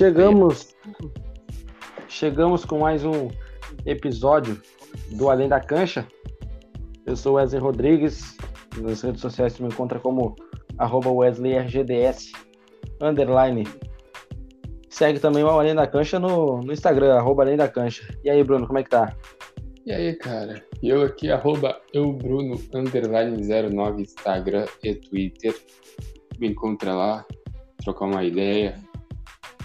Chegamos, chegamos com mais um episódio do Além da Cancha. Eu sou Wesley Rodrigues. Nas redes sociais você me encontra como WesleyRGDS underline. Segue também o Além da Cancha no, no Instagram, arroba Além da Cancha. E aí, Bruno, como é que tá? E aí, cara? Eu aqui, arroba eubruno, underline 09, Instagram e Twitter. Me encontra lá, trocar uma ideia.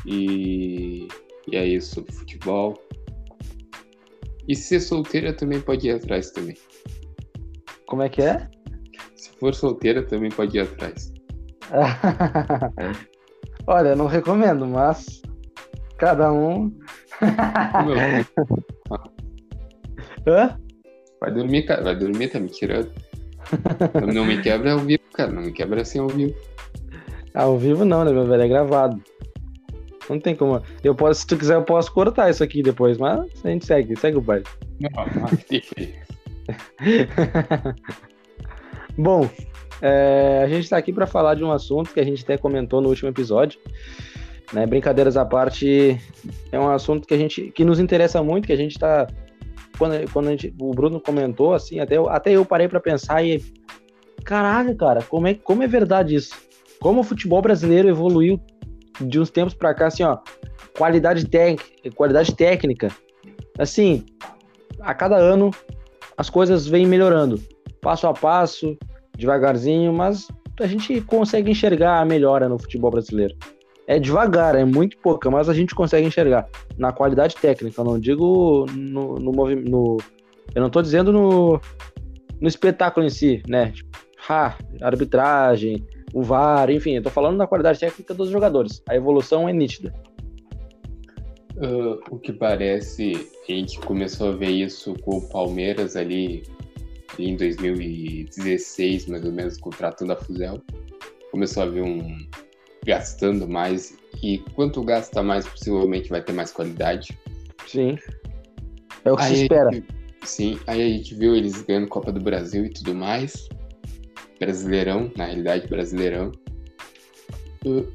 E, e é isso, sobre futebol. E ser solteira também pode ir atrás também. Como é que é? Se for solteira também pode ir atrás. Olha, não recomendo, mas cada um. Hã? Vai dormir, cara. Vai dormir, tá me tirando. não me quebra ao vivo, cara. Não me quebra assim ao vivo. Ao vivo não, né, meu velho? É gravado. Não tem como. Eu posso, se tu quiser, eu posso cortar isso aqui depois, mas a gente segue, segue o baile. Não, Bom, é, a gente está aqui para falar de um assunto que a gente até comentou no último episódio. Né? Brincadeiras à parte, é um assunto que a gente que nos interessa muito, que a gente está quando, quando gente, o Bruno comentou, assim, até eu, até eu parei para pensar e. Caralho, cara, como é, como é verdade isso? Como o futebol brasileiro evoluiu de uns tempos para cá, assim, ó, qualidade, tec, qualidade técnica. Assim, a cada ano as coisas vêm melhorando, passo a passo, devagarzinho, mas a gente consegue enxergar a melhora no futebol brasileiro. É devagar, é muito pouca, mas a gente consegue enxergar na qualidade técnica. Eu não digo no, no movimento. Eu não estou dizendo no, no espetáculo em si, né? Ha, arbitragem, o VAR, enfim, eu tô falando da qualidade técnica dos jogadores. A evolução é nítida. Uh, o que parece, a gente começou a ver isso com o Palmeiras ali em 2016, mais ou menos, contratando a Fuzel. Começou a ver um, gastando mais e quanto gasta mais, possivelmente vai ter mais qualidade. Sim. É o que aí se espera. Gente, sim, aí a gente viu eles ganhando Copa do Brasil e tudo mais. Brasileirão, na realidade, Brasileirão.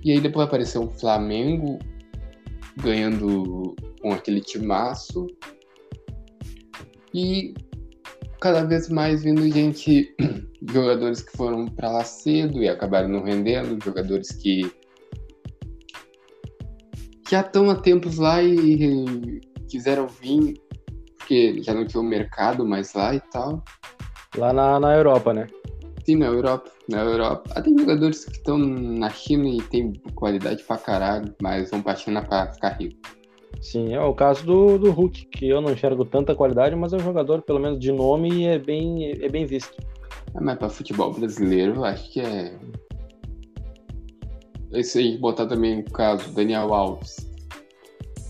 E aí depois apareceu o Flamengo ganhando com aquele timaço. E cada vez mais vindo gente, jogadores que foram para lá cedo e acabaram não rendendo, jogadores que já estão há tempos lá e quiseram vir, porque já não tinha o mercado mais lá e tal. Lá na, na Europa, né? Na Europa. Na Europa. Ah, tem jogadores que estão na China e tem qualidade pra caralho, mas vão pra China pra ficar rico. Sim, é o caso do, do Hulk, que eu não enxergo tanta qualidade, mas é um jogador, pelo menos de nome, e é bem, é bem visto. É, mas para futebol brasileiro, eu acho que é esse aí, botar também o caso Daniel Alves.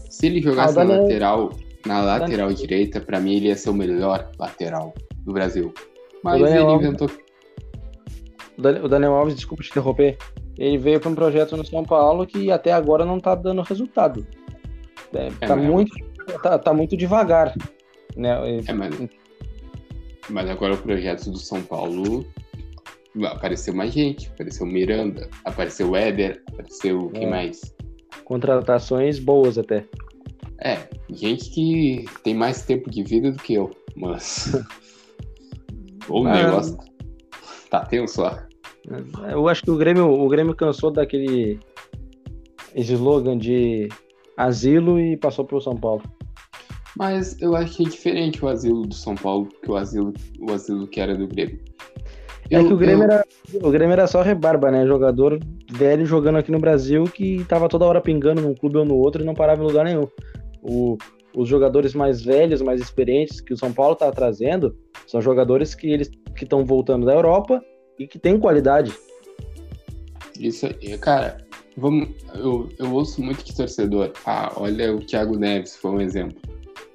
Se ele jogasse ah, Daniel... na lateral, na lateral Daniel... direita, para mim ele ia ser o melhor lateral do Brasil. Mas ele inventou. O Daniel Alves, desculpa te interromper, ele veio para um projeto no São Paulo que até agora não tá dando resultado. É, é tá, muito, tá, tá, muito devagar. Né? É, mas, mas agora o projeto do São Paulo apareceu mais gente, apareceu Miranda, apareceu Éder, apareceu quem é. mais? Contratações boas até. É, gente que tem mais tempo de vida do que eu, mas. o mas... negócio tá tenso lá. Eu acho que o Grêmio, o Grêmio cansou daquele slogan de asilo e passou para o São Paulo. Mas eu acho que é diferente o asilo do São Paulo que o asilo, o asilo que era do Grêmio. É eu, que o Grêmio, eu... era, o Grêmio era só rebarba, né? Jogador velho jogando aqui no Brasil que tava toda hora pingando num clube ou no outro e não parava em lugar nenhum. O, os jogadores mais velhos, mais experientes que o São Paulo tá trazendo são jogadores que eles que estão voltando da Europa e que têm qualidade. Isso aí, cara. Vamos, eu, eu ouço muito que torcedor. Ah, olha o Thiago Neves, foi um exemplo.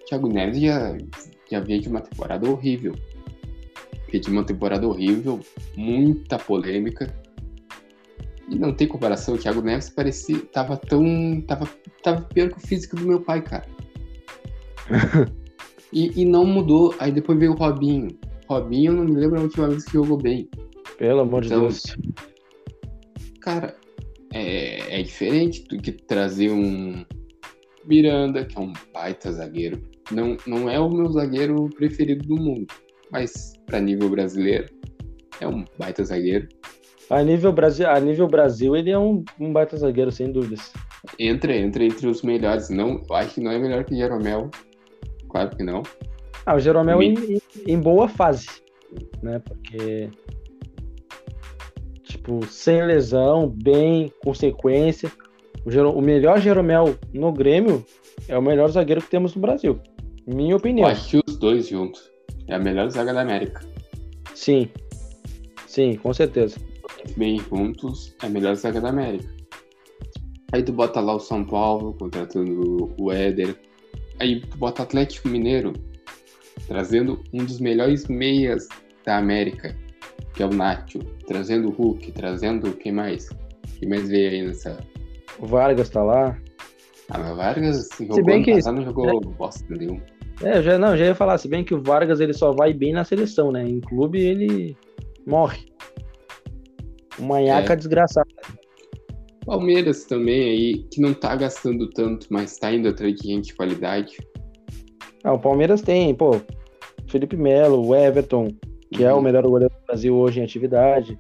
O Thiago Neves já, já veio de uma temporada horrível de uma temporada horrível, muita polêmica. E não tem comparação, o Thiago Neves parecia. tava tão. tava, tava pior que o físico do meu pai, cara. e, e não mudou. Aí depois veio o Robinho. Robinho, eu não me lembro a última vez que jogou bem. Pelo amor então, de Deus. Cara, é, é diferente do que trazer um Miranda, que é um baita zagueiro. Não, não é o meu zagueiro preferido do mundo, mas para nível brasileiro é um baita zagueiro. A nível Brasil, a nível Brasil ele é um, um baita zagueiro, sem dúvidas. Entra, entra entre os melhores. Não, acho que não é melhor que o Jeromel. Claro que não. Ah, o Jeromel em, em, em boa fase, né? Porque tipo, sem lesão, bem, com sequência. O, o melhor Jeromel no Grêmio é o melhor zagueiro que temos no Brasil. Minha opinião. Eu acho que os dois juntos. É a melhor zaga da América. Sim. Sim, com certeza. Bem juntos, é a melhor zaga da América. Aí tu bota lá o São Paulo, contratando o Éder. Aí tu bota o Atlético Mineiro, trazendo um dos melhores meias da América, que é o Nacho, trazendo o Hulk, trazendo quem mais? Quem mais veio aí nessa. O Vargas tá lá. Ah, mas o Vargas jogou se bem que passado, não jogou é... bosta nenhum. É, já, não, já ia falar, se bem que o Vargas ele só vai bem na seleção, né? Em clube ele morre. Uma nhaca é. desgraçada. Palmeiras também aí, que não tá gastando tanto, mas tá indo atrás de gente de qualidade. Ah, o Palmeiras tem, pô, Felipe Melo, o Everton, que é o melhor goleiro do Brasil hoje em atividade.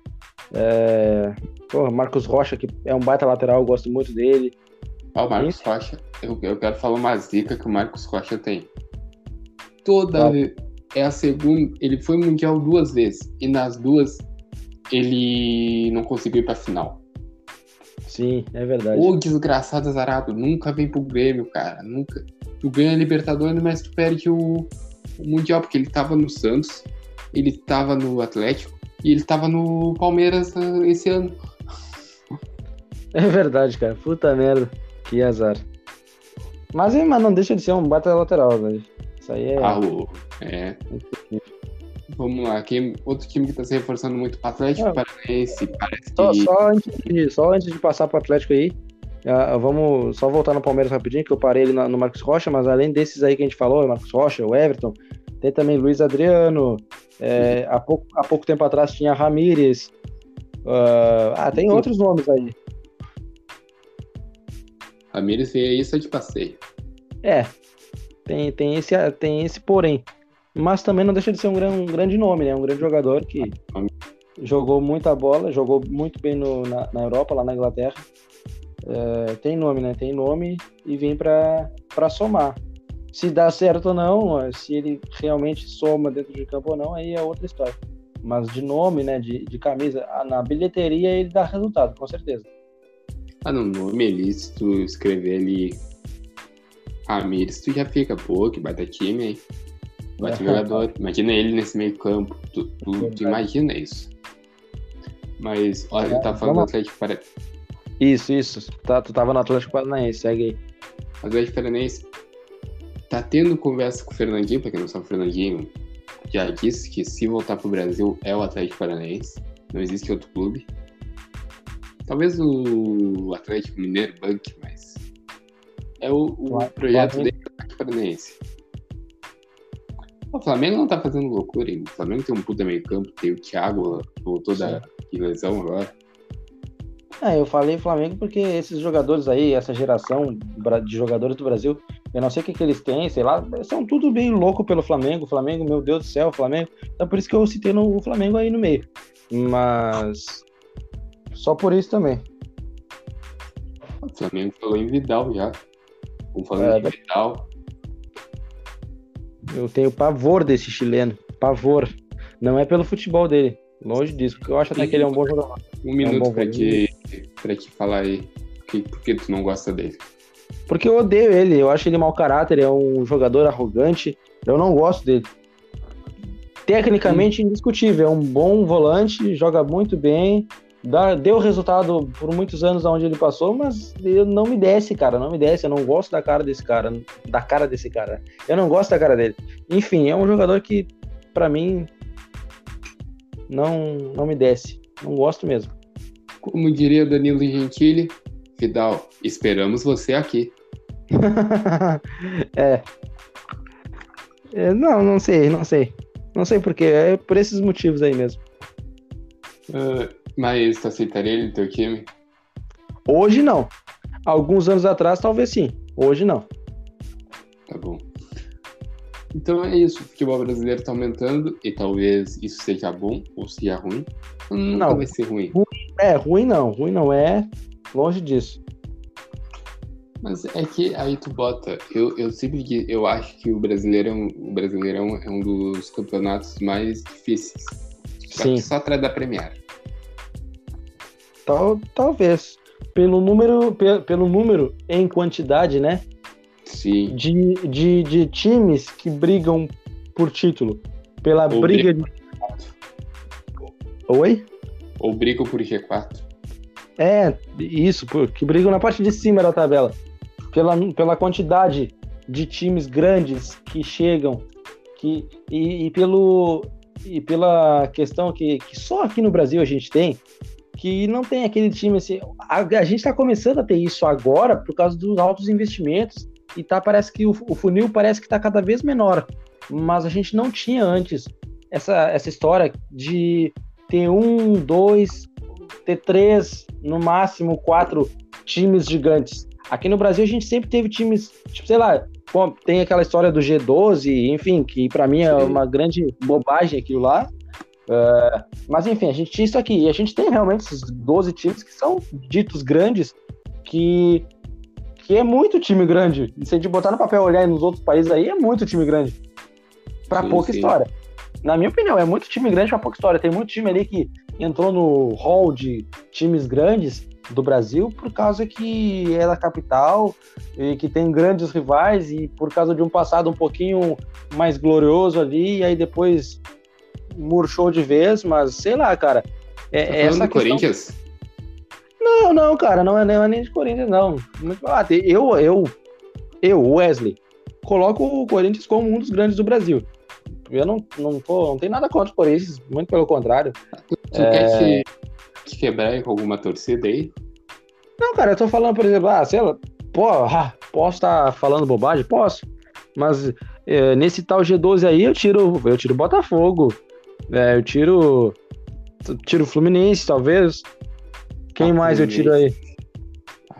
É... Porra, Marcos Rocha, que é um baita lateral, eu gosto muito dele. Ó, o Marcos e... Rocha, eu, eu quero falar uma zica que o Marcos Rocha tem. Toda vez, é a segunda, ele foi mundial duas vezes, e nas duas ele não conseguiu ir pra final. Sim, é verdade. Ô, desgraçado Zarado, nunca vem pro Grêmio, cara, nunca. Tu ganha a Libertadores, mas tu perde o, o Mundial, porque ele tava no Santos, ele estava no Atlético e ele estava no Palmeiras ah, esse ano. É verdade, cara. Puta merda. Que azar. Mas, mas não deixa de ser um bata lateral, velho. Isso aí é. Ah, é. Vamos lá, quem, outro time que está se reforçando muito o Atlético ah, Paranaense, parece só, que... Só antes, de, só antes de passar para o Atlético aí, uh, vamos só voltar no Palmeiras rapidinho, que eu parei ele no, no Marcos Rocha, mas além desses aí que a gente falou, o Marcos Rocha, o Everton, tem também Luiz Adriano. É, há, pouco, há pouco tempo atrás tinha Ramírez. Uh, ah, tem outros nomes aí. Ramírez veio aí só de passeio. É, tem, tem, esse, tem esse porém. Mas também não deixa de ser um, gran, um grande nome, né? Um grande jogador que jogou muita bola, jogou muito bem no, na, na Europa, lá na Inglaterra. É, tem nome, né? Tem nome e vem para somar. Se dá certo ou não, se ele realmente soma dentro de campo ou não, aí é outra história. Mas de nome, né, de, de camisa, ah, na bilheteria ele dá resultado, com certeza. Ah, no nome ali, se tu escrever ali Ramires, tu já fica, pô, que baita time, hein? Bate é. jogador. Imagina ele nesse meio campo. Tu, tu, tu imagina isso. Mas, olha, ele tá falando do Atlético Paranaense. Isso, isso. Tá, tu tava no Atlético Paranaense, segue aí. Atlético Paranaense tá tendo conversa com o Fernandinho, pra quem não sabe, o Fernandinho já disse que se voltar pro Brasil é o Atlético Paranaense, não existe outro clube. Talvez o Atlético Mineiro banque, mas é o, o projeto dele do Atlético Paranaense. O Flamengo não tá fazendo loucura, hein? O Flamengo tem um puta meio campo, tem o Thiago, voltou Sim. da lesão agora. É, eu falei Flamengo porque esses jogadores aí, essa geração de jogadores do Brasil, eu não sei o que, que eles têm, sei lá, são tudo bem louco pelo Flamengo. Flamengo, meu Deus do céu, Flamengo. Então por isso que eu citei no, o Flamengo aí no meio. Mas só por isso também. O Flamengo falou em Vidal já. O Flamengo é, Vidal. Eu tenho pavor desse chileno. Pavor. Não é pelo futebol dele. Longe disso, porque eu acho até que ele é um bom jogador. Um minuto é um pra, te, pra te falar aí. Por que tu não gosta dele? Porque eu odeio ele, eu acho ele mau caráter, é um jogador arrogante. Eu não gosto dele. Tecnicamente indiscutível, é um bom volante, joga muito bem, dá, deu resultado por muitos anos onde ele passou, mas eu não me desce, cara, não me desce. Eu não gosto da cara desse cara, da cara desse cara. Eu não gosto da cara dele. Enfim, é um jogador que, para mim, não, não me desce. Não gosto mesmo. Como diria Danilo Gentili, Vidal, esperamos você aqui. é. é. Não, não sei, não sei. Não sei porquê, é por esses motivos aí mesmo. Uh, mas tu aceitaria ele no teu time? Hoje não. Alguns anos atrás, talvez sim. Hoje não. Tá bom. Então é isso, o futebol brasileiro tá aumentando e talvez isso seja bom ou seja ruim. Nunca Não. vai ser ruim. É, ruim não. Ruim não é. Longe disso. Mas é que aí tu bota. Eu, eu sempre eu acho que o Brasileirão, o Brasileirão é um dos campeonatos mais difíceis. Sim. só atrás da Premier. Tal, talvez. Pelo número, pe- pelo número em quantidade, né? Sim. De, de, de times que brigam por título. Pela Ou briga de. Oi? Ou brigam por G4. É, isso, que brigam na parte de cima da tabela. Pela, pela quantidade de times grandes que chegam, que, e, e pelo, e pela questão que, que só aqui no Brasil a gente tem, que não tem aquele time assim. A, a gente está começando a ter isso agora por causa dos altos investimentos, e tá, parece que o, o funil parece que está cada vez menor. Mas a gente não tinha antes essa, essa história de ter um, dois, ter três, no máximo quatro times gigantes. Aqui no Brasil a gente sempre teve times, tipo, sei lá, pô, tem aquela história do G12, enfim, que pra mim é uma grande bobagem aquilo lá. É, mas enfim, a gente tinha isso aqui. E a gente tem realmente esses 12 times que são ditos grandes, que, que é muito time grande. Se a gente botar no papel e olhar nos outros países aí, é muito time grande. Pra Sim, pouca sim. história. Na minha opinião, é muito time grande pra pouca história. Tem muito time ali que entrou no hall de times grandes do Brasil por causa que é da capital e que tem grandes rivais e por causa de um passado um pouquinho mais glorioso ali e aí depois murchou de vez, mas sei lá, cara. É, Tá é essa do questão... Corinthians? Não, não, cara, não é, não é nem de Corinthians, não. Eu, eu, eu, Wesley, coloco o Corinthians como um dos grandes do Brasil. Eu não, não, tô, não tenho nada contra o Corinthians, muito pelo contrário. Tu É. quer te quebrar com alguma torcida aí? Não, cara, eu tô falando, por exemplo, ah, sei lá, pô, ah, posso estar falando bobagem? Posso. Mas é, nesse tal G12 aí eu tiro, eu tiro Botafogo, é, eu tiro, tiro Fluminense, talvez. Quem Ah, mais eu tiro aí?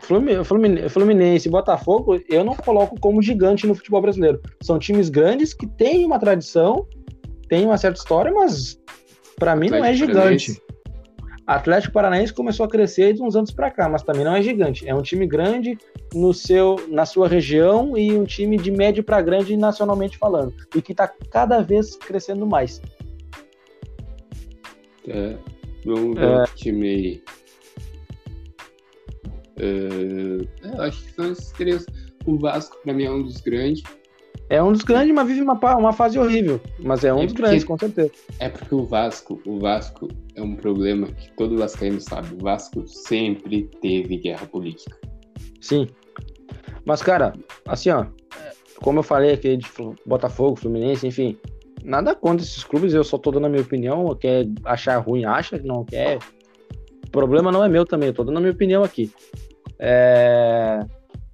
Flumi- Flumine- Fluminense e Botafogo, eu não coloco como gigante no futebol brasileiro. São times grandes que têm uma tradição, têm uma certa história, mas pra mim não é gigante. Atlético Paranaense começou a crescer de uns anos para cá, mas também não é gigante. É um time grande no seu, na sua região e um time de médio para grande nacionalmente falando. E que está cada vez crescendo mais. É, vamos ver É. outro time aí. É, é, acho que são esses três. O Vasco, pra mim, é um dos grandes. É um dos grandes, mas vive uma, uma fase horrível. Mas é um É dos porque- grandes, com certeza. É porque o Vasco, o Vasco é um problema que todo vascaíno sabe. O Vasco sempre teve guerra política. Sim. Mas, cara, assim, ó, como eu falei aqui de Botafogo, Fluminense, enfim, nada contra esses clubes, eu só tô dando a minha opinião, quer achar ruim, acha, que não quer. O problema não é meu também, eu tô dando a minha opinião aqui. É,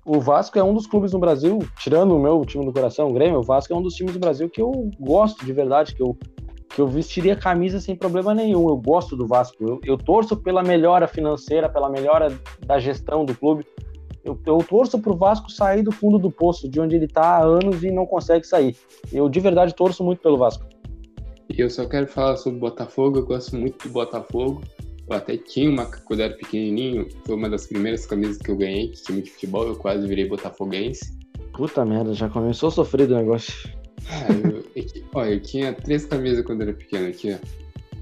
O Vasco é um dos clubes no Brasil, tirando o meu time do coração, o Grêmio, o Vasco é um dos times do Brasil que eu gosto de verdade, que eu, que eu vestiria camisa sem problema nenhum. Eu gosto do Vasco, eu, eu torço pela melhora financeira, pela melhora da gestão do clube. Eu, eu torço pro Vasco sair do fundo do poço, de onde ele tá há anos e não consegue sair. Eu de verdade torço muito pelo Vasco. E eu só quero falar sobre o Botafogo. Eu gosto muito do Botafogo. Eu até tinha uma, quando eu era pequenininho, foi uma das primeiras camisas que eu ganhei de time de futebol. Eu quase virei botafoguense. Puta merda, já começou sofrido o negócio. Ah, eu, eu, ó, eu tinha três camisas quando eu era pequeno. Eu tinha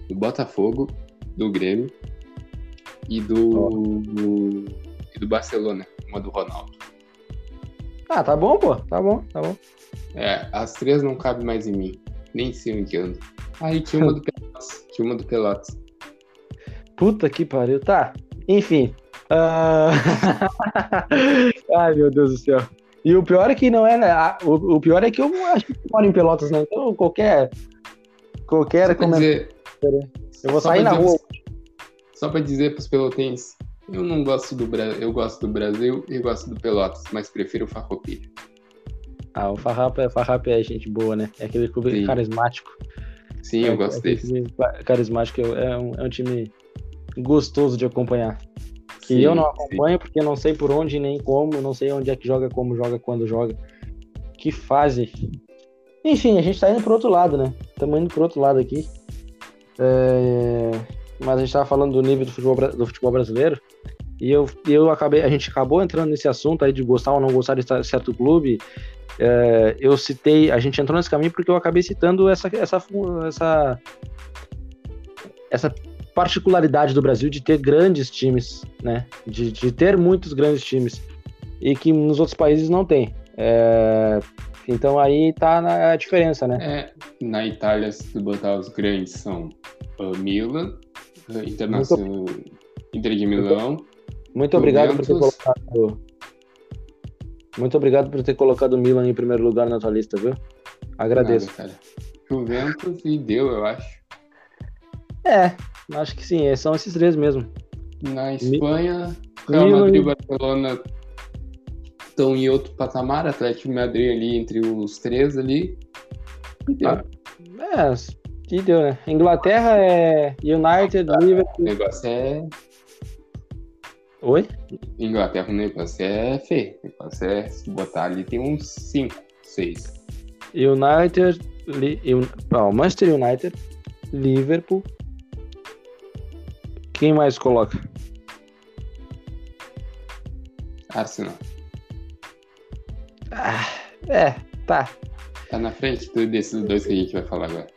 do Botafogo, do Grêmio e do, do, e do Barcelona, uma do Ronaldo. Ah, tá bom, pô. Tá bom, tá bom. É, as três não cabem mais em mim. Nem sei onde ando. Aí tinha uma do Pelotas. Tinha uma do Pelotas. Puta que pariu. Tá. Enfim. Ah, Ai, meu Deus do céu. E o pior é que não é, né? O, o pior é que eu acho que moro em Pelotas, né? Então qualquer. Qualquer comentário. dizer, Eu vou sair na dizer rua. Só pra dizer pros pelotenses, eu não gosto do Brasil, eu gosto do Brasil e gosto do Pelotas, mas prefiro o Farroupilha. Ah, o Farrapa, é- Farrapa é gente boa, né? É aquele clube Sim. carismático. Sim, é, eu gosto é desse. carismático é um, é um time gostoso de acompanhar. que sim, eu não acompanho sim. porque não sei por onde nem como, não sei onde é que joga, como joga, quando joga. Que fase. Enfim, a gente tá indo pro outro lado, né? Estamos indo pro outro lado aqui. É... Mas a gente tava falando do nível do futebol, do futebol brasileiro. E eu, eu acabei, a gente acabou entrando nesse assunto aí de gostar ou não gostar de certo clube. É, eu citei, a gente entrou nesse caminho porque eu acabei citando essa, essa, essa, essa particularidade do Brasil de ter grandes times, né? De, de ter muitos grandes times e que nos outros países não tem. É, então aí tá na diferença, né? É, na Itália, se tu botar os grandes, são uh, Milan, uh, Internacional, Inter de Milão. Muito, muito obrigado por ter colocado. Muito obrigado por ter colocado o Milan em primeiro lugar na tua lista, viu? Agradeço. Nada. Juventus e deu, eu acho. É, acho que sim, são esses três mesmo. Na Espanha, Real Madrid e Barcelona estão em outro patamar, Atlético Madrid ali entre os três ali. E deu. Ah, é, que deu, né? Inglaterra é United, ah, Liverpool. O negócio é. Oi? Inglaterra, o negócio é feio. O negócio é se botar ali tem uns 5, 6. United, Li, oh, Manchester United, Liverpool, quem mais coloca? Arsenal. Ah, é, tá. Tá na frente desses dois que a gente vai falar agora.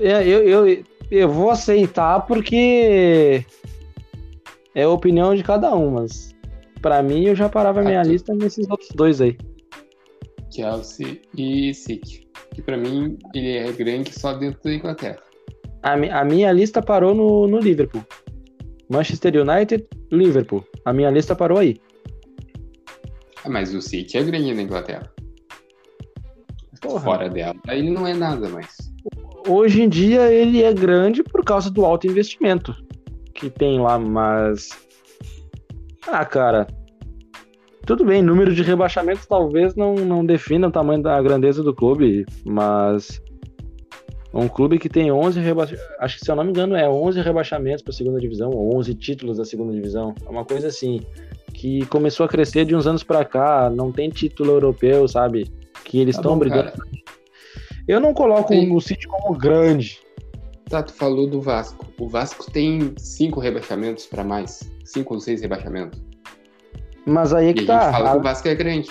É, eu, eu, eu vou aceitar porque é a opinião de cada um, mas pra mim eu já parava a minha lista nesses outros dois aí. Chelsea e City. Que pra mim ele é grande só dentro da Inglaterra. A, a minha lista parou no, no Liverpool. Manchester United, Liverpool. A minha lista parou aí. Ah, mas o City é grande na Inglaterra. Porra. Fora dela, ele não é nada mais. Hoje em dia ele é grande por causa do alto investimento que tem lá, mas. Ah, cara. Tudo bem, número de rebaixamentos talvez não, não defina o tamanho da grandeza do clube, mas um clube que tem 11 rebaixamentos, acho que se eu não me engano é 11 rebaixamentos para a segunda divisão, ou 11 títulos da segunda divisão, é uma coisa assim, que começou a crescer de uns anos para cá, não tem título europeu, sabe? Que eles estão tá brigando. Cara. Eu não coloco tem... o City como grande. Tá, tu falou do Vasco. O Vasco tem cinco rebaixamentos para mais, cinco ou seis rebaixamentos. Mas aí é que e tá. A gente fala a... que o Vasco é grande.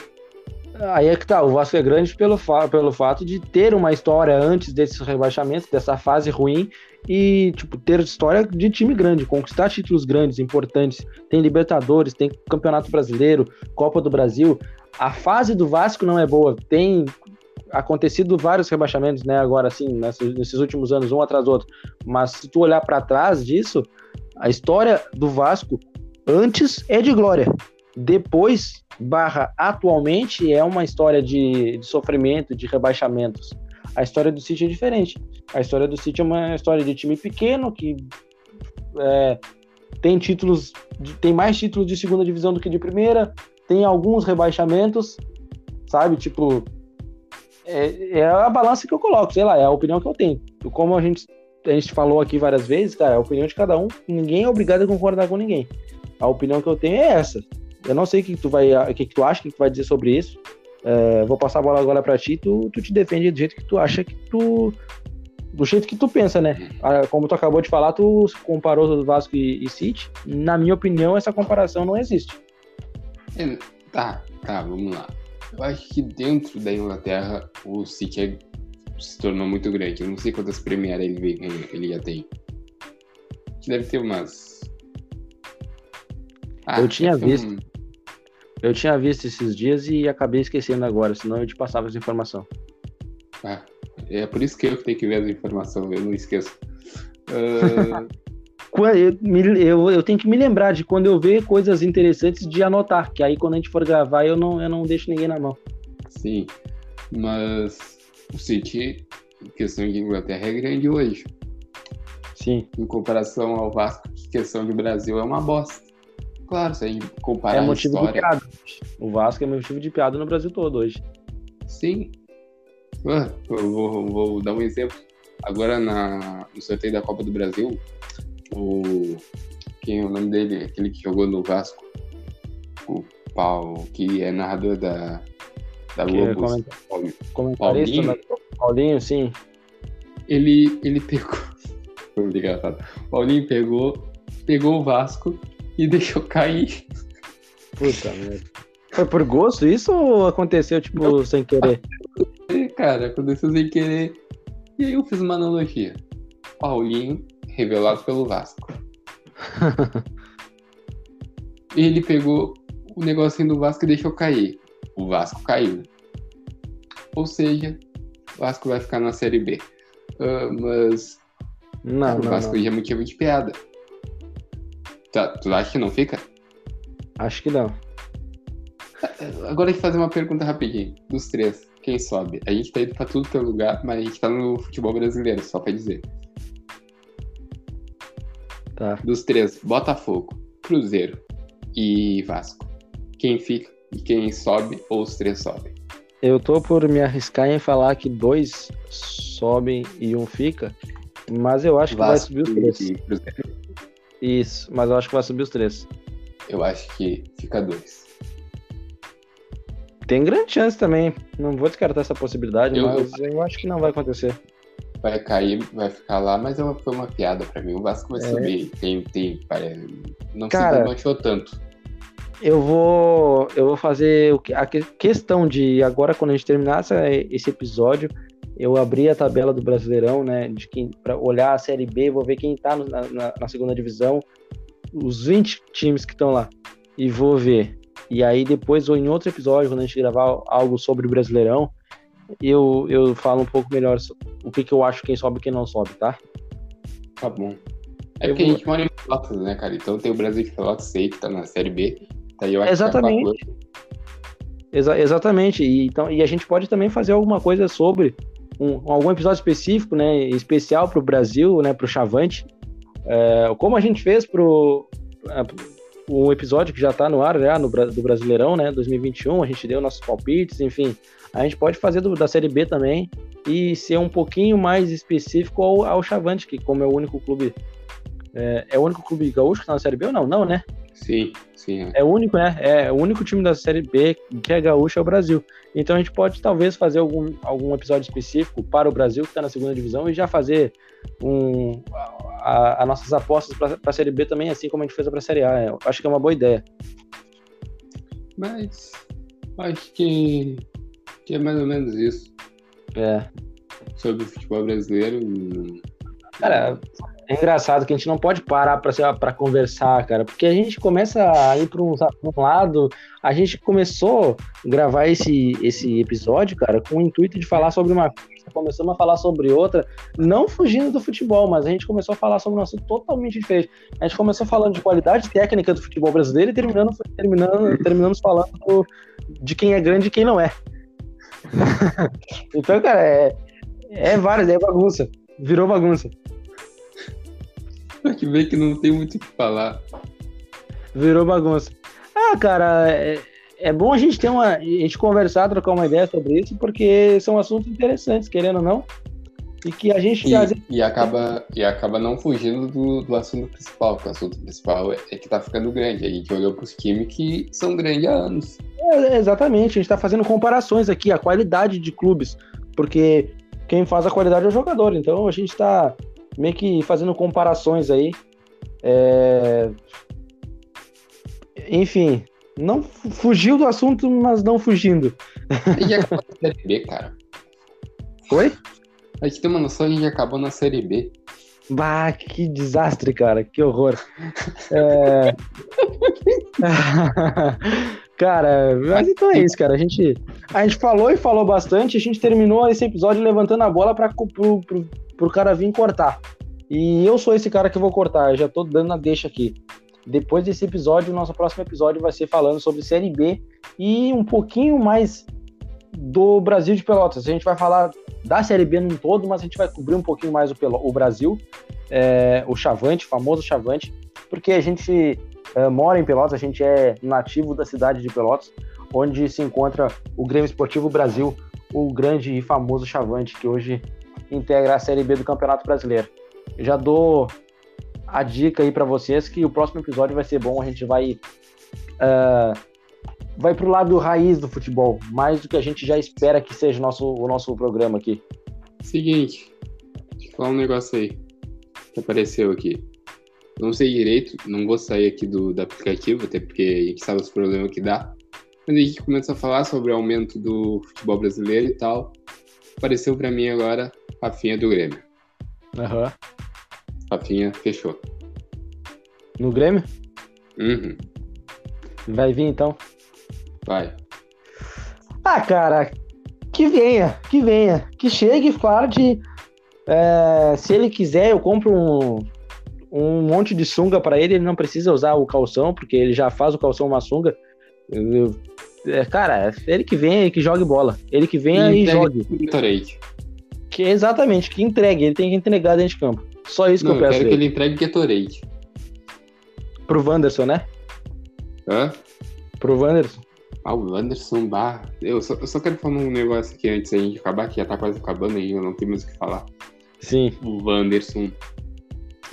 Aí é que tá, o Vasco é grande pelo, fa pelo fato de ter uma história antes desses rebaixamentos, dessa fase ruim, e, tipo, ter história de time grande, conquistar títulos grandes, importantes. Tem Libertadores, tem Campeonato Brasileiro, Copa do Brasil. A fase do Vasco não é boa. Tem acontecido vários rebaixamentos, né, agora assim, nesses, últimos anos, um atrás do outro. Mas se tu olhar para trás disso, a história do Vasco antes é de glória. Depois, barra atualmente, é uma história de, de sofrimento, de rebaixamentos. A história do City é diferente. A história do City é uma história de time pequeno que é, tem títulos, tem mais títulos de segunda divisão do que de primeira, tem alguns rebaixamentos, sabe? Tipo, é, é, a balança que eu coloco, sei lá, é a opinião que eu tenho. Como a gente, a gente falou aqui várias vezes, cara, é a opinião de cada um, ninguém é obrigado a concordar com ninguém. A opinião que eu tenho é essa. Eu não sei o que tu vai, o que, tu acha, o que tu vai dizer sobre isso. É, vou passar a bola agora para ti, tu, tu te defende do jeito que tu acha que tu. Do jeito que tu pensa, né? Ah, como tu acabou de falar, tu comparou o Vasco e, e City. Na minha opinião, essa comparação não existe. É, tá, tá, vamos lá. Eu acho que dentro da Inglaterra o City é, se tornou muito grande. Eu não sei quantas Premier ele, ele já tem. Deve ter umas. Ah, eu tinha visto. Um... Eu tinha visto esses dias e acabei esquecendo agora, senão eu te passava essa informação. Ah, é por isso que eu tenho que ver as informações, eu não esqueço. Uh... eu, eu, eu, tenho que me lembrar de quando eu ver coisas interessantes de anotar, que aí quando a gente for gravar eu não, eu não deixo ninguém na mão. Sim, mas o City, questão de Inglaterra, é grande hoje. Sim. Em comparação ao Vasco, que questão de Brasil é uma bosta. Claro, se a gente comparar é a história... de piada. O Vasco é motivo de piada no Brasil todo hoje. Sim. Ah, eu vou, vou dar um exemplo. Agora na, no sorteio da Copa do Brasil, o quem é o nome dele? Aquele que jogou no Vasco. Paulo, que é narrador da, da Que é Globo. comenta- Paulo- Comentarista Paulinho? da- Paulinho, sim. Ele, ele pegou. Engraçado. Paulinho pegou, pegou o Vasco e deixou cair. Puta merda. Foi por gosto isso ou aconteceu, tipo, sem querer? Cara, aconteceu sem querer. E aí eu fiz uma analogia. Paulinho, revelado pelo Vasco. Ele pegou o negocinho do Vasco e deixou cair. O Vasco caiu. Ou seja, o Vasco vai ficar na Série B. Ah, mas Não, cara, o não, Vasco não. já é motivo de piada. Tá, tu acha que não fica? Acho que não. Agora eu vou fazer uma pergunta rapidinho. Dos três, quem sobe? A gente tá indo pra tudo é lugar, mas a gente tá no futebol brasileiro, só pra dizer. Tá. Dos três, Botafogo, Cruzeiro e Vasco. Quem fica e quem sobe ou os três sobem? Eu tô por me arriscar em falar que dois sobem e um fica, mas eu acho que vai subir os três. Isso, mas eu acho que vai subir os três. Eu acho que fica dois. Tem grande chance também. Não vou descartar essa possibilidade, Eu- mas eu acho que não vai acontecer. Vai cair, vai ficar lá, mas é uma, foi uma piada pra mim. O Vasco vai É. subir. Tem, tem, pare- não Cara, se desmanchou tanto. Eu vou, eu vou fazer o que- a que- questão de agora quando a gente terminar essa- esse episódio, eu abrir a tabela do Brasileirão, né, de quem para olhar a Série B, vou ver quem tá na, na- na segunda divisão, os 20 times que estão lá e vou ver. E aí depois ou em outro episódio, quando a gente gravar algo sobre o Brasileirão, eu, eu falo um pouco melhor o que, que eu acho quem sobe e quem não sobe, tá? Tá bom. É Eu porque vou- a gente mora em Pelotas, né, cara? Então tem o Brasil de Pelotas, sei que tá na Série B. Daí eu acho Exatamente. que tá com a Exa- exatamente. E, então, e a gente pode também fazer alguma coisa sobre um, algum episódio específico, né, especial para o Brasil, né, para o Chavante, É, como a gente fez pro é, um episódio que já está no ar já no Bra- do Brasileirão, né, 2021, a gente deu nossos palpites, enfim, a gente pode fazer do- da Série B também e ser um pouquinho mais específico ao, ao Chavante, que como é o único clube é, é o único clube gaúcho que está na Série B ou não? Não, né? Sim, sim. é. É o único, né? É o único time da Série B que é gaúcho é o Brasil. Então a gente pode talvez fazer algum, algum episódio específico para o Brasil que está na segunda divisão e já fazer um, a, a nossas apostas para a Série B também, assim como a gente fez para a Série A. Eu acho que é uma boa ideia. Mas acho que, que é mais ou menos isso. É. Sobre o futebol brasileiro. Cara, é engraçado que a gente não pode parar para conversar, cara, porque a gente começa a ir para um, um lado. A gente começou a gravar esse, esse episódio, cara, com o intuito de falar sobre uma coisa, começamos a falar sobre outra, não fugindo do futebol, mas a gente começou a falar sobre um assunto totalmente diferente. A gente começou falando de qualidade técnica do futebol brasileiro e terminando, terminando, terminamos falando do- de quem é grande e quem não é. então, cara, é, é várias, é bagunça. Virou bagunça. Pra que ver que não tem muito o que falar. Virou bagunça. Ah, cara, é, é bom a gente ter uma. A gente conversar, trocar uma ideia sobre isso, porque são assuntos interessantes, querendo ou não. E que a gente E, e acaba, e acaba não fugindo do, do assunto principal, que o assunto principal é, é que tá ficando grande. A gente olhou pros times que são grandes há anos. é, exatamente, a gente está fazendo comparações aqui, a qualidade de clubes, porque quem faz a qualidade é o jogador, então a gente está meio que fazendo comparações aí. É, Enfim, não fu- fugiu do assunto, mas não fugindo. A gente acabou na Série B, cara. Oi? A gente tem uma noção, a gente acabou na Série B. Bah, que desastre, cara, que horror. É... cara, mas então é isso, cara. A gente, a gente falou e falou bastante, a gente terminou esse episódio levantando a bola para pro, pro, pro cara vir cortar. E eu sou esse cara que vou cortar, já tô dando a deixa aqui. Depois desse episódio, o nosso próximo episódio vai ser falando sobre Série B e um pouquinho mais do Brasil de Pelotas. A gente vai falar da Série B num todo, mas a gente vai cobrir um pouquinho mais o, Pelo- o Brasil, é, o Chavante, o famoso Chavante, porque a gente é, mora em Pelotas, a gente é nativo da cidade de Pelotas, onde se encontra o Grêmio Esportivo Brasil, o grande e famoso Chavante, que hoje integra a Série B do Campeonato Brasileiro. Eu já dou a dica aí para vocês que o próximo episódio vai ser bom, a gente vai ah, vai pro lado raiz do futebol, mais do que a gente já espera que seja o nosso, o nosso programa aqui. Seguinte, deixa eu falar um negócio aí que apareceu aqui. Não sei direito, não vou sair aqui do, do aplicativo, até porque a gente sabe os problemas que dá. Quando a gente começa a falar sobre o aumento do futebol brasileiro e tal, apareceu para mim agora Rafinha do Grêmio. Aham. Uhum. Rafinha fechou. No Grêmio? Uhum. Vai vir então? Vai. Ah, cara, que venha, que venha. Que chegue, fale. É, se ele quiser, eu compro um, um monte de sunga para ele. Ele não precisa usar o calção, porque ele já faz o calção uma sunga. Eu, eu, é, cara, ele que venha e que jogue bola. Ele que venha e, e jogue. Que, exatamente, que entregue. Ele tem que entregar dentro de campo. Só isso não, que eu peço. Eu quero que ele entregue Gatorade. Pro Wanderson, né? Hã? Pro Wanderson. Ah, o Wanderson Bar. Eu só, eu só quero falar um negócio aqui antes da gente acabar, que já tá quase acabando aí, eu não tenho mais o que falar. Sim. O Wanderson,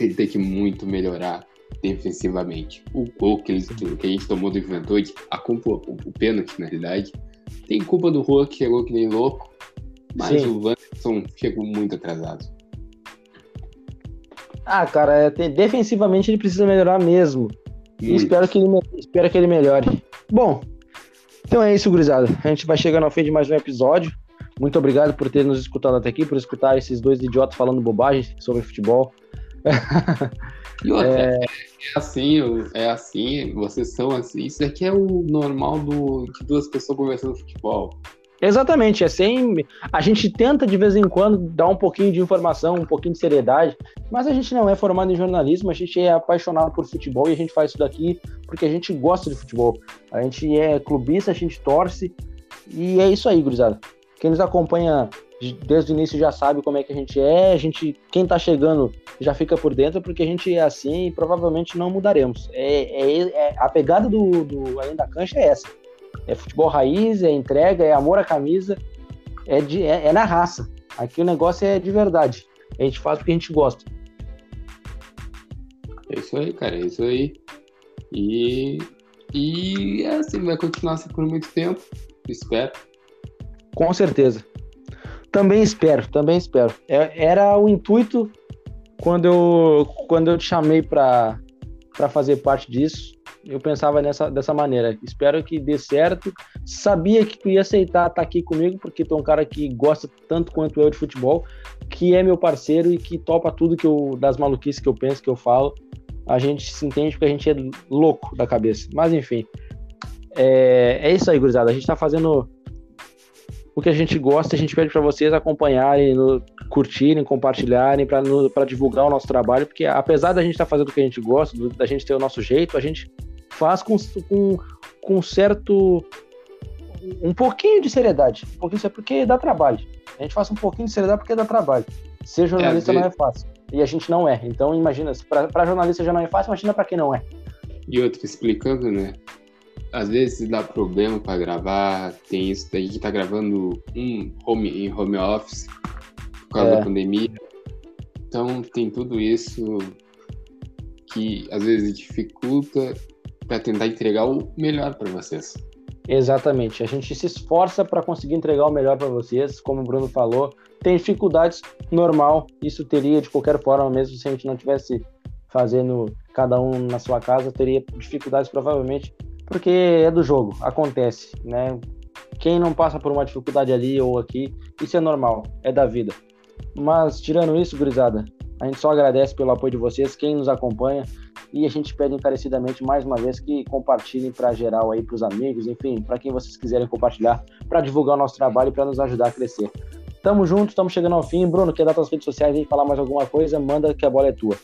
ele tem que muito melhorar defensivamente. O gol que, ele, que a gente tomou do Juventude, a culpa, o, o pênalti, na realidade, tem culpa do Rua que chegou que nem louco, mas Sim. o Wanderson chegou muito atrasado. Ah, cara, é, defensivamente ele precisa melhorar mesmo. E espero que, ele, espero que ele melhore. Bom, então é isso, gurizada. A gente vai chegando ao fim de mais um episódio. Muito obrigado por ter nos escutado até aqui, por escutar esses dois idiotas falando bobagem sobre futebol. E outra, é... é... assim, é assim, vocês são assim. Isso aqui é o normal do, de duas pessoas conversando futebol. Exatamente, é sem. A gente tenta de vez em quando dar um pouquinho de informação, um pouquinho de seriedade, mas a gente não é formado em jornalismo, a gente é apaixonado por futebol e a gente faz isso daqui porque a gente gosta de futebol. A gente é clubista, a gente torce e é isso aí, gurizada. Quem nos acompanha desde o início já sabe como é que a gente é, a gente, quem tá chegando já fica por dentro porque a gente é assim e provavelmente não mudaremos. É, é, é a pegada do, do Além da Cancha é essa é futebol raiz, é entrega, é amor à camisa, é, de, é, é na raça. Aqui o negócio é de verdade. A gente faz porque a gente gosta. É isso aí, cara, é isso aí. E, e é assim, vai continuar assim por muito tempo, espero. Com certeza. Também espero, também espero. É, era o intuito quando eu, quando eu te chamei para fazer parte disso eu pensava nessa, dessa maneira. Espero que dê certo. Sabia que tu ia aceitar estar aqui comigo, porque tu é um cara que gosta tanto quanto eu de futebol, que é meu parceiro e que topa tudo que eu, das maluquices que eu penso, que eu falo. A gente se entende porque a gente é louco da cabeça. Mas enfim. É, é isso aí, gurizada. A gente tá fazendo o que a gente gosta, a gente pede para vocês acompanharem, no, curtirem, compartilharem, para divulgar o nosso trabalho, porque apesar da gente estar tá fazendo o que a gente gosta, da gente ter o nosso jeito, a gente faz com, com, com certo. um pouquinho de seriedade. Um pouquinho de porque dá trabalho. A gente faz um pouquinho de seriedade porque dá trabalho. Ser jornalista é, não é fácil. E a gente não é. Então, imagina, para jornalista já não é fácil, imagina para quem não é. E outro, explicando, né? Às vezes dá problema para gravar, tem isso, a gente tá gravando um home, em home office por causa é. da pandemia. Então tem tudo isso que às vezes dificulta para tentar entregar o melhor para vocês. Exatamente. A gente se esforça para conseguir entregar o melhor para vocês, como o Bruno falou. Tem dificuldades, normal. Isso teria de qualquer forma, mesmo se a gente não tivesse fazendo cada um na sua casa, teria dificuldades provavelmente, porque é do jogo, acontece, né? Quem não passa por uma dificuldade ali ou aqui, isso é normal, é da vida. Mas tirando isso, gurizada, a gente só agradece pelo apoio de vocês, quem nos acompanha. E a gente pede encarecidamente mais uma vez que compartilhem para geral aí, para os amigos, enfim, para quem vocês quiserem compartilhar, para divulgar o nosso trabalho e para nos ajudar a crescer. Tamo junto, estamos chegando ao fim. Bruno, quer dar suas redes sociais e falar mais alguma coisa? Manda que a bola é tua.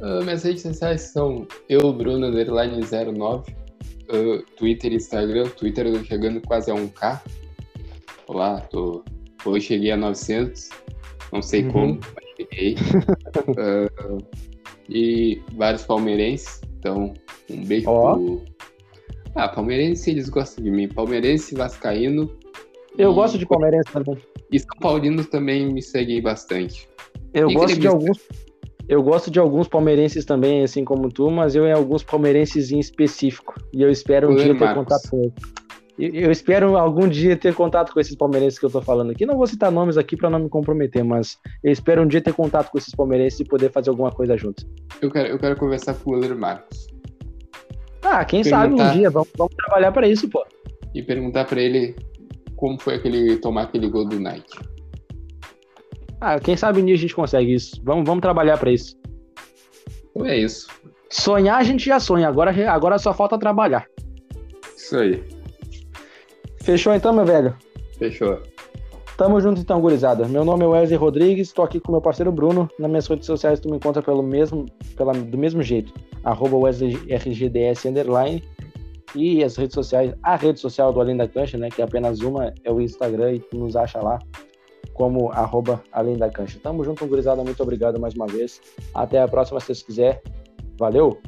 Uh, minhas redes sociais são eu, Bruno, underline 09, uh, Twitter Instagram. Twitter eu tô chegando quase a 1K. Olá, tô... hoje cheguei a 900, não sei uhum. como, mas cheguei. uh, e vários palmeirenses. Então, um beijo oh. pro. Ah, palmeirense, eles gostam de mim. Palmeirense, Vascaíno. Eu e... gosto de palmeirense também. E São Paulino também me seguem bastante. Eu e gosto de alguns. eu gosto de alguns palmeirenses também, assim como tu, mas eu em alguns palmeirenses em específico. E eu espero um dia ter contato com eles. Eu espero algum dia ter contato com esses palmeirenses que eu tô falando aqui. Não vou citar nomes aqui para não me comprometer, mas eu espero um dia ter contato com esses palmeirenses e poder fazer alguma coisa juntos. Eu quero, eu quero conversar com o goleiro Marcos. Ah, quem perguntar... sabe um dia, vamos, vamos trabalhar para isso, pô. E perguntar para ele como foi aquele tomar aquele gol do Nike. Ah, quem sabe um dia a gente consegue isso. Vamos, vamos trabalhar para isso. Então é isso. Sonhar a gente já sonha, agora, agora só falta trabalhar. Isso aí. Fechou então, meu velho? Fechou. Tamo junto então, gurizada. Meu nome é Wesley Rodrigues, tô aqui com meu parceiro Bruno. Nas minhas redes sociais tu me encontra pelo mesmo, pela, do mesmo jeito, arroba WesleyRGDS underline. E as redes sociais, a rede social do Além da Cancha, né, que é apenas uma, é o Instagram e tu nos acha lá como arroba Além da Cancha. Tamo junto, gurizada. Muito obrigado mais uma vez. Até a próxima, se vocês quiser. Valeu!